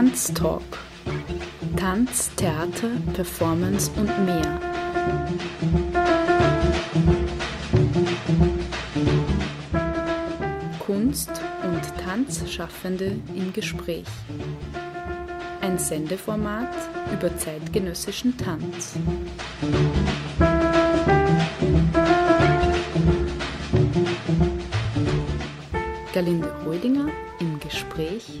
Tanztalk. Tanz, Theater, Performance und mehr. Kunst- und Tanzschaffende im Gespräch. Ein Sendeformat über zeitgenössischen Tanz. Galinde Rödinger im Gespräch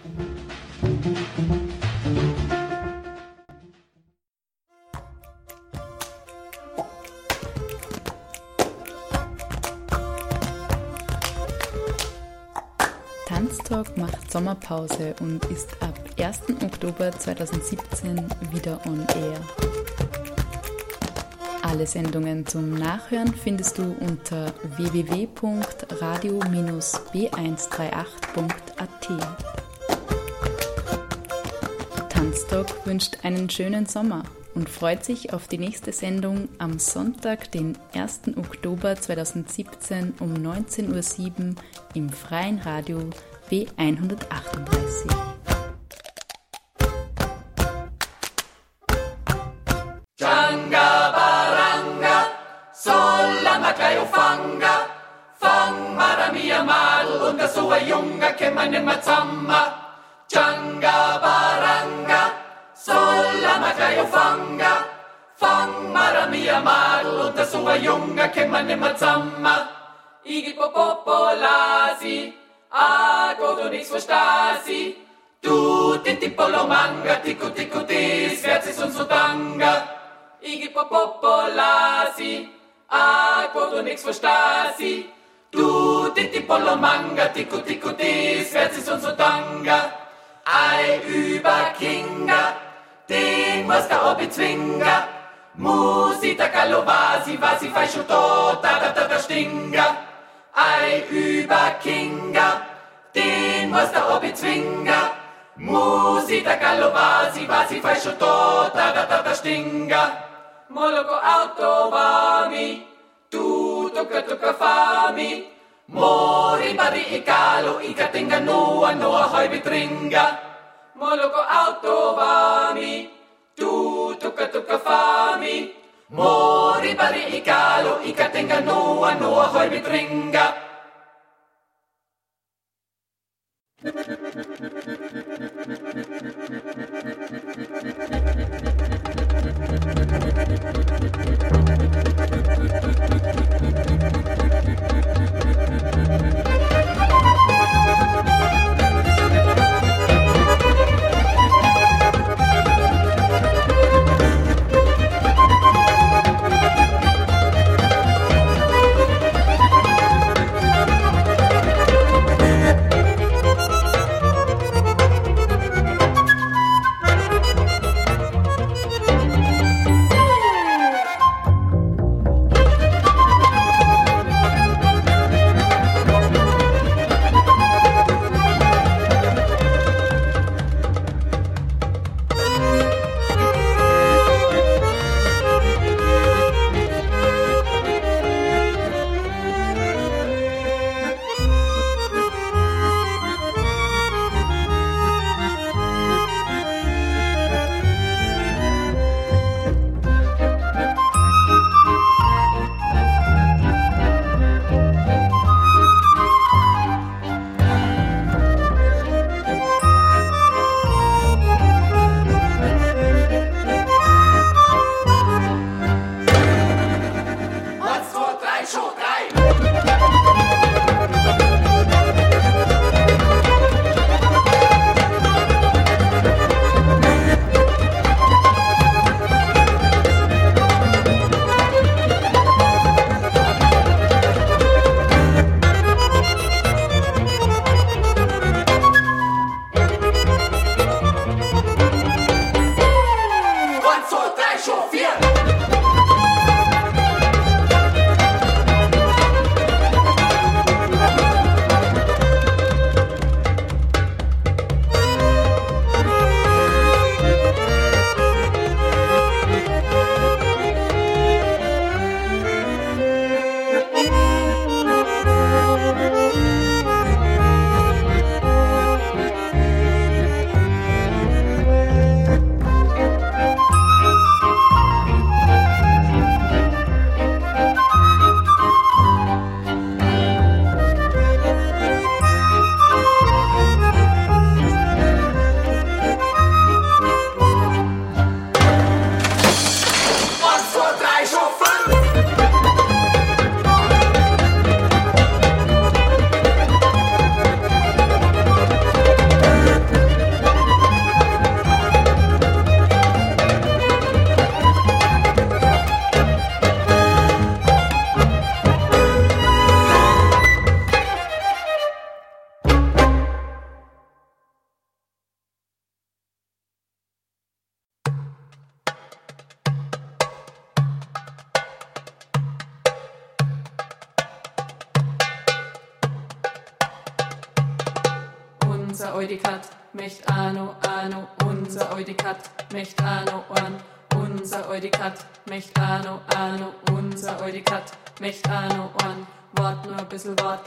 Sommerpause und ist ab 1. Oktober 2017 wieder on air. Alle Sendungen zum Nachhören findest du unter www.radio-b138.at. Tanztalk wünscht einen schönen Sommer und freut sich auf die nächste Sendung am Sonntag, den 1. Oktober 2017 um 19.07 Uhr im freien Radio B138. Changa baranga, sola makayo fanga, fang maramia mal und das so junga ke meine mazamma. Changa baranga, sola makayo fanga, fang maramia mal und das so junga ke meine mazamma. Igi popopolasi, a godo nix verstasi. Du tinti polo manga, tiku tiku tis, wer sich uns so tanga. Igi popopolasi, a quando nix verstasi. Du tinti polo manga, tiku tiku tis, wer sich uns so tanga. Ei über Kinga, den was da obi zwinga. Musita calovasi, vasi fai sciutto, da da da da stinga. Ei über Kinga, den was da obi zwinga. Musita calovasi, vasi fai sciutto, da da da da stinga. Moloco autovami, tu tocca tocca fami. Mori bari i calo, i catenga noa, noa hoi vitringa. Moloco autovami, tu tocca tocca fami. Mori bari ikalo Tenga, noa noa hoi mitringa.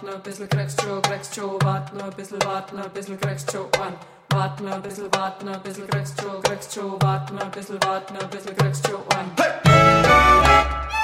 Bisschen, wart nur ein bisschen, kriegst schon, kriegst schon, wart nur ein bisschen, wart nur ein bisschen, kriegst schon, an. Wart nur ein bisschen, wart nur ein bisschen, kriegst schon, kriegst schon, wart nur ein bisschen, wart nur ein bisschen, kriegst schon, an. Hey!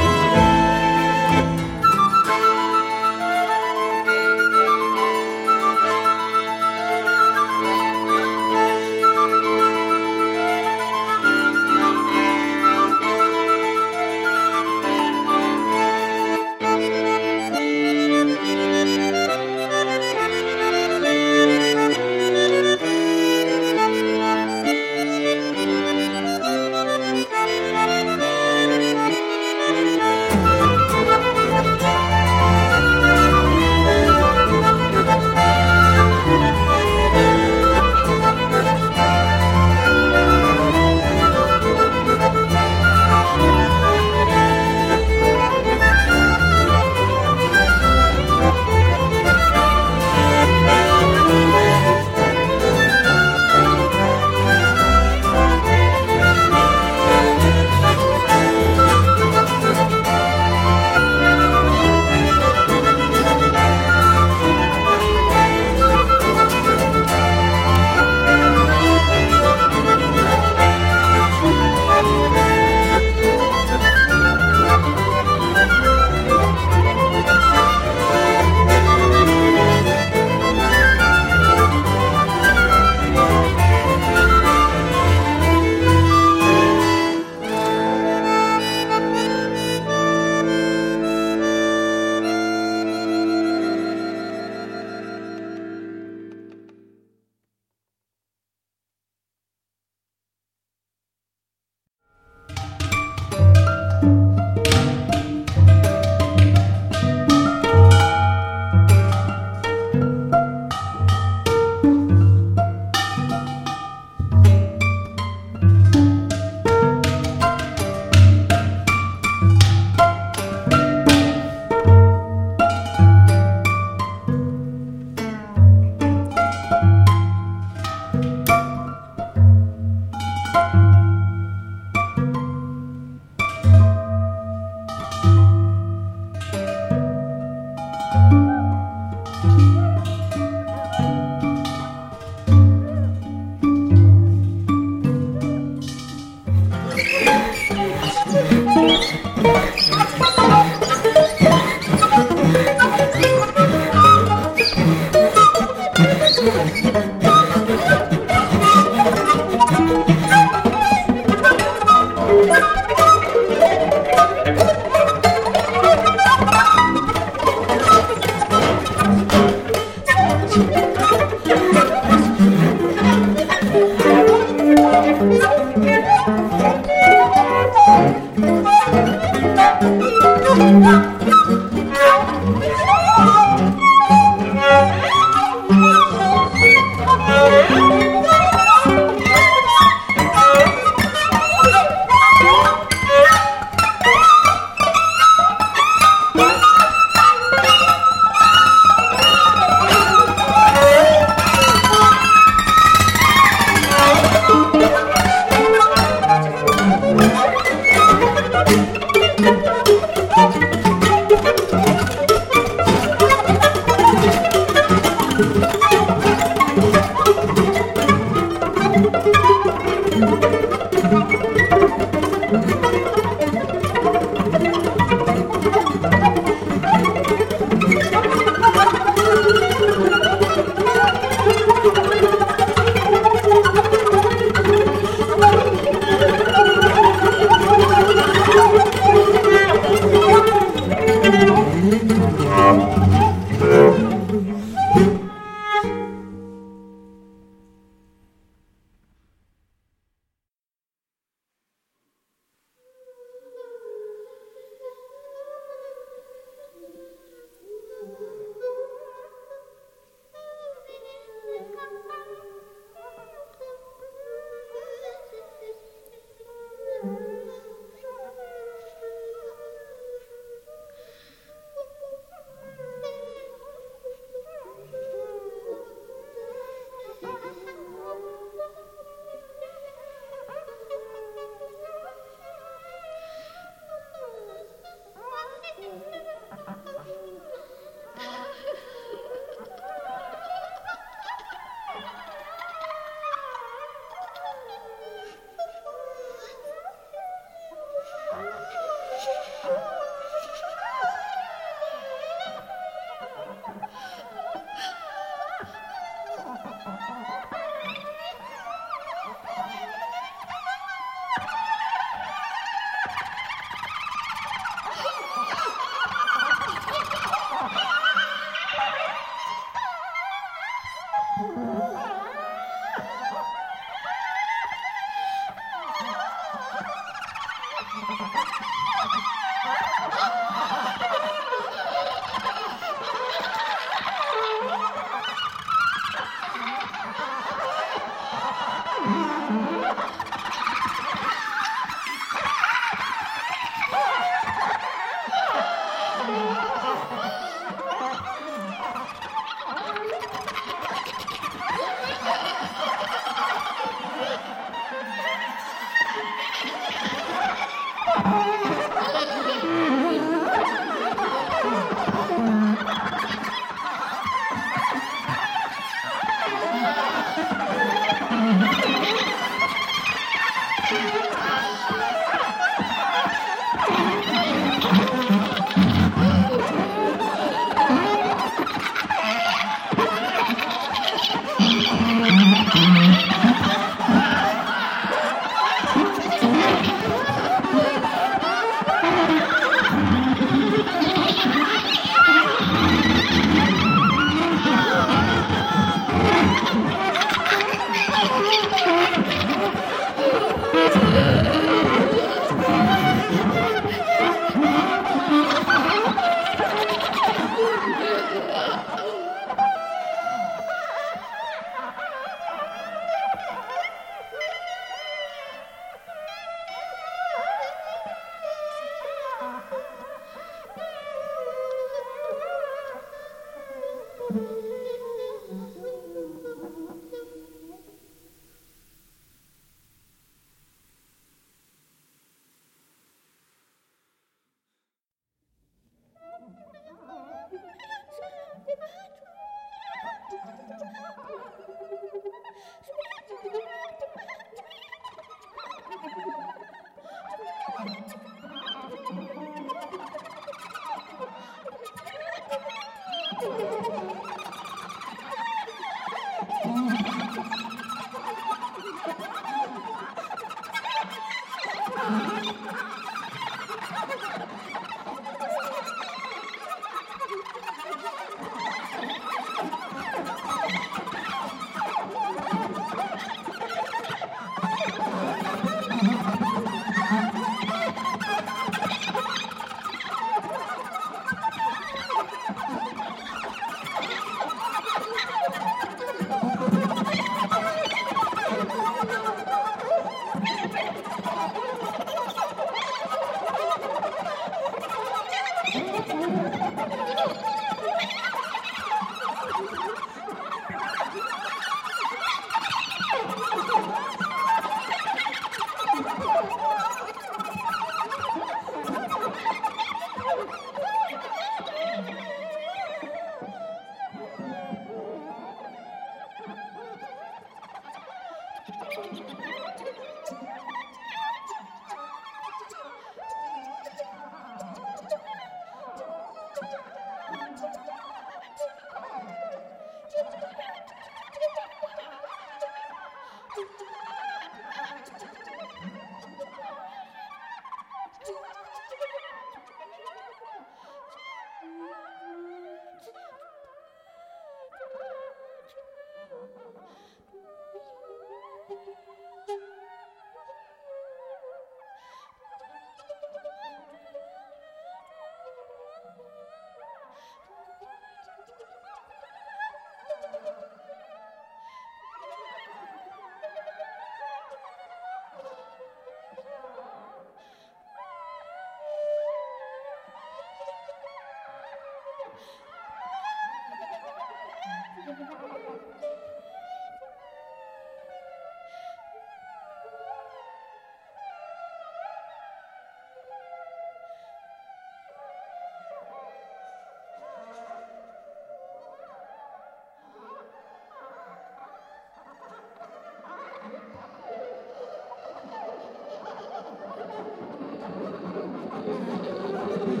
Thank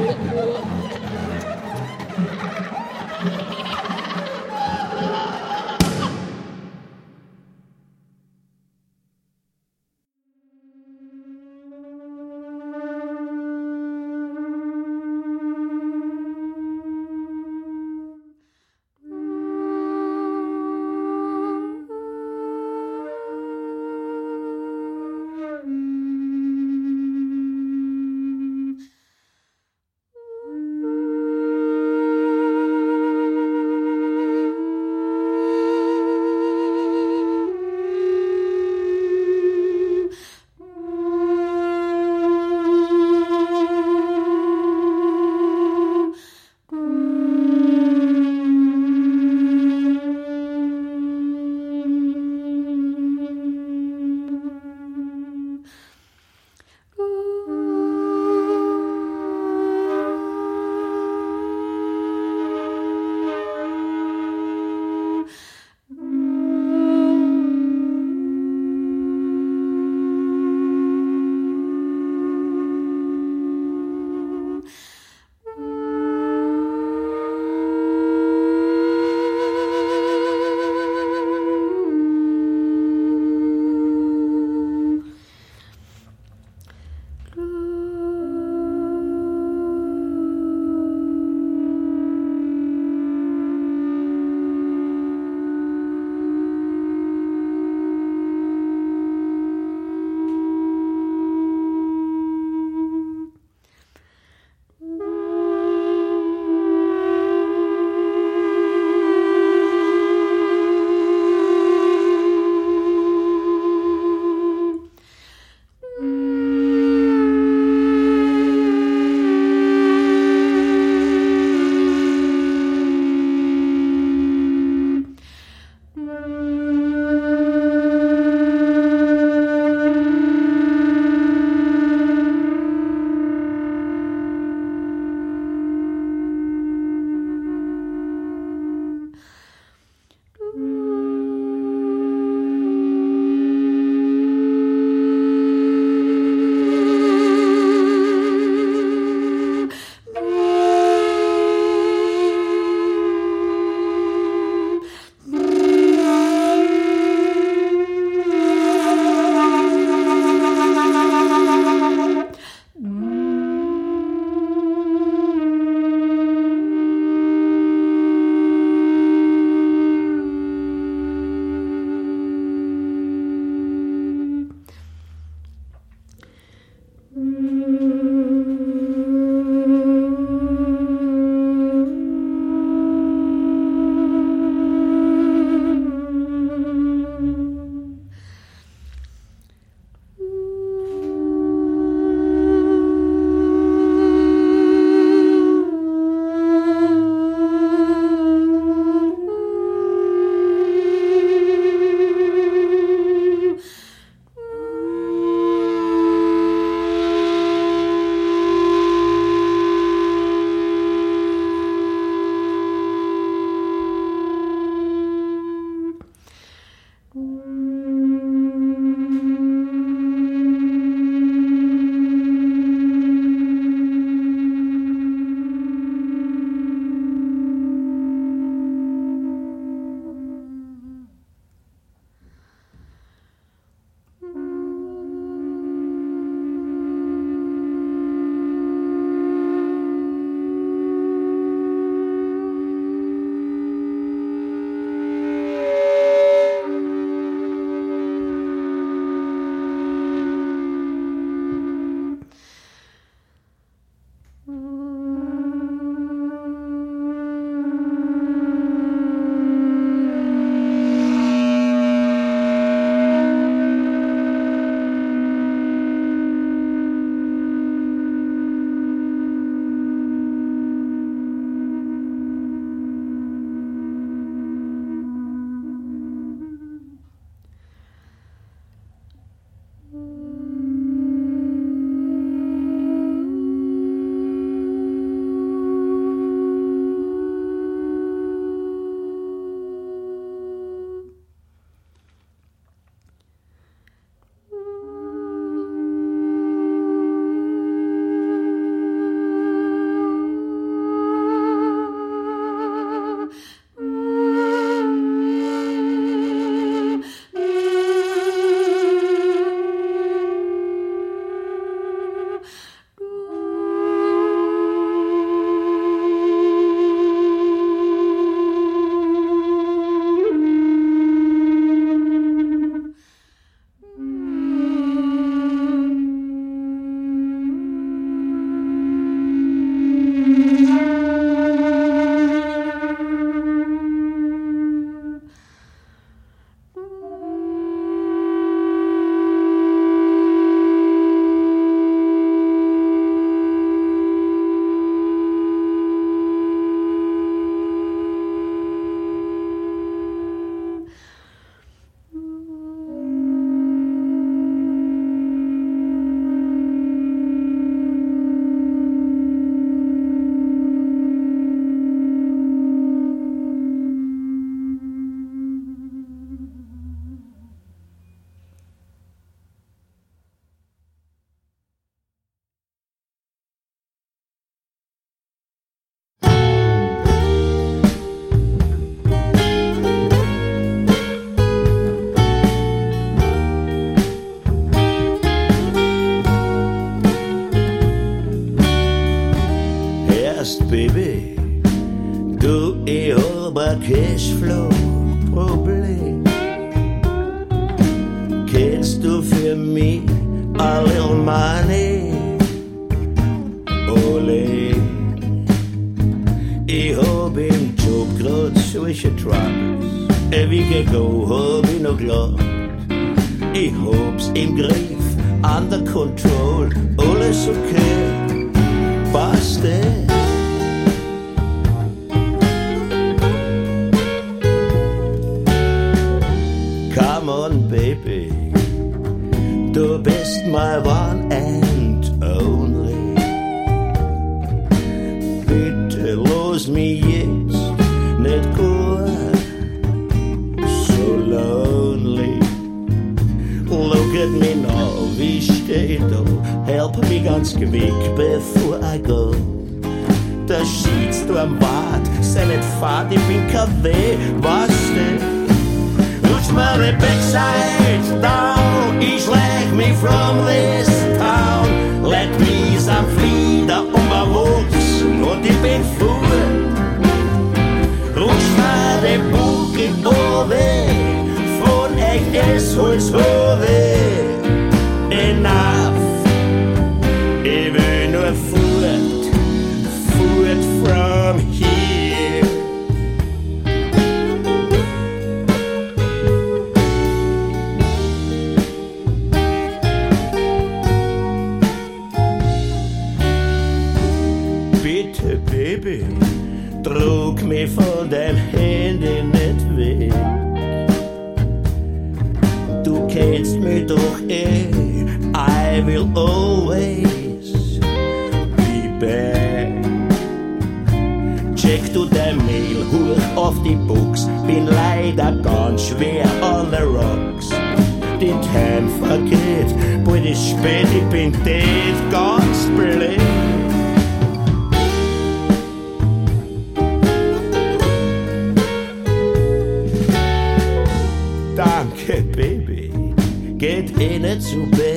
you. pastel. Come on, baby, du bist my one and only. Bitte los mich jetzt nicht gut, so lonely. Look at me now, wie steht du? Help me ganz gewick, befreien. tá de brincadeira too big.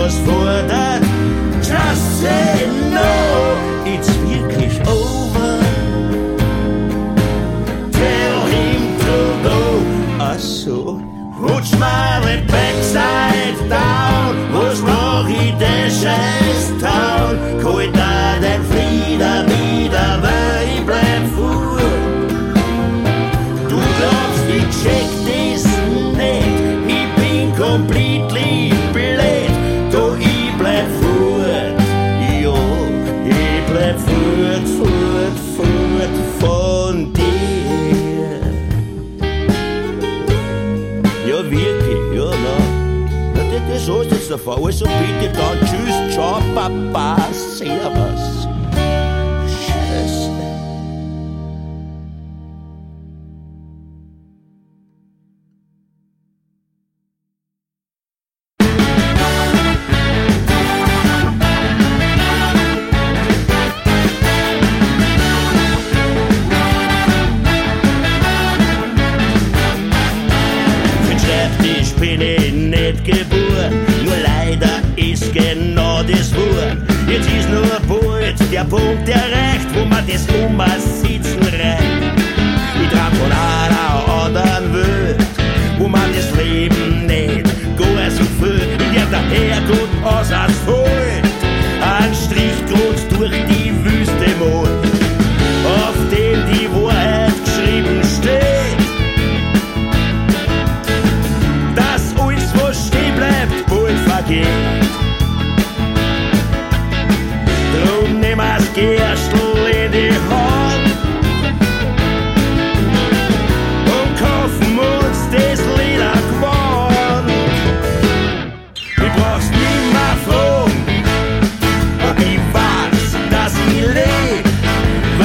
was for that. Just say no.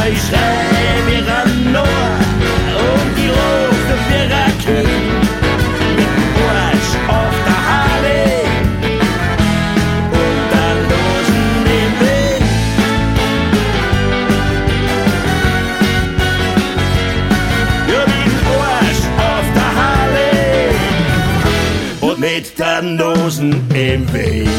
ich schrei mir an Noah und die Rufe für Raketen mit dem Bursch auf der Harley und dann losen den Wind. Ja, mit dem Bursch auf der Harley und mit der Nosen im Weg.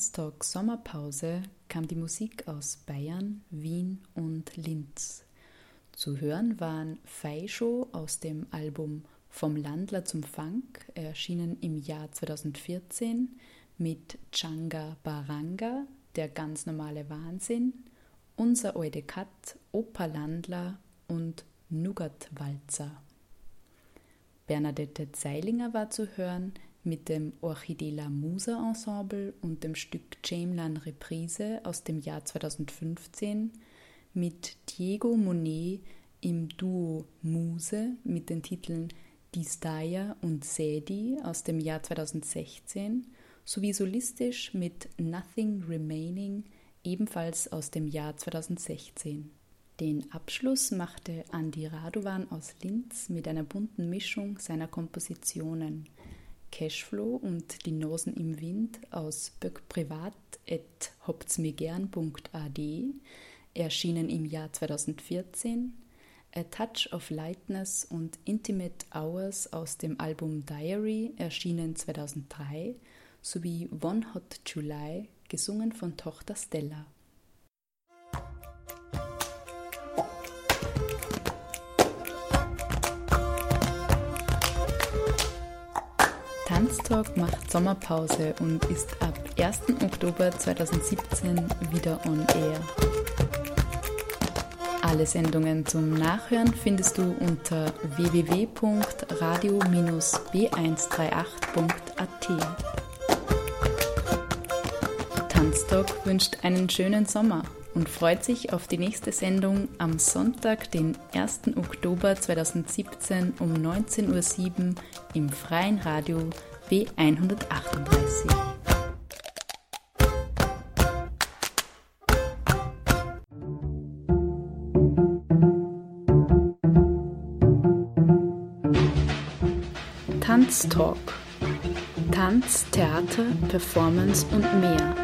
Tanztalk Sommerpause kam die Musik aus Bayern, Wien und Linz. Zu hören waren Feischo aus dem Album Vom Landler zum Funk, erschienen im Jahr 2014, mit Changa Baranga, der ganz normale Wahnsinn, Unser Oide Kat, Opa Landler und Nougat Walzer. Bernadette Zeilinger war zu hören mit dem Orchidee La Musa Ensemble und dem Stück Chamlan Reprise aus dem Jahr 2015, mit Diego Monet im Duo Muse mit den Titeln Distaya und Sedi aus dem Jahr 2016 sowie solistisch mit Nothing Remaining ebenfalls aus dem Jahr 2016. Den Abschluss machte Andi Radovan aus Linz mit einer bunten Mischung seiner Kompositionen. Cashflow und Die Nosen im Wind aus Böck Privat et hoptsmigern.ad, erschienen im Jahr 2014. A Touch of Lightness und Intimate Hours aus dem Album Diary, erschienen 2003, sowie One Hot July, gesungen von Tochter Stella. Tanztalk macht Sommerpause und ist ab 1. Oktober 2017 wieder on air. Alle Sendungen zum Nachhören findest du unter www.radio-b138.at. Tanztalk wünscht einen schönen Sommer und freut sich auf die nächste Sendung am Sonntag, den 1. Oktober 2017 um 19.07 Uhr im freien Radio B138. Tanztalk. Tanz, Theater, Performance und mehr.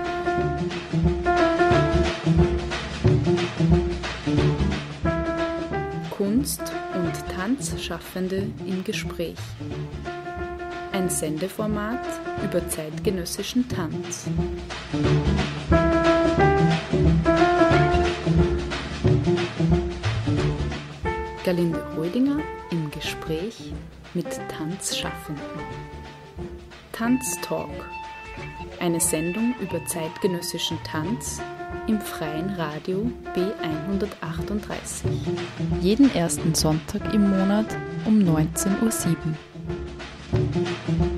Kunst- und Tanzschaffende im Gespräch. Ein Sendeformat über zeitgenössischen Tanz. Galinde Rödinger im Gespräch mit Tanzschaffenden. Tanztalk, eine Sendung über zeitgenössischen Tanz im freien Radio B138. Jeden ersten Sonntag im Monat um 19.07 Uhr. Thank you.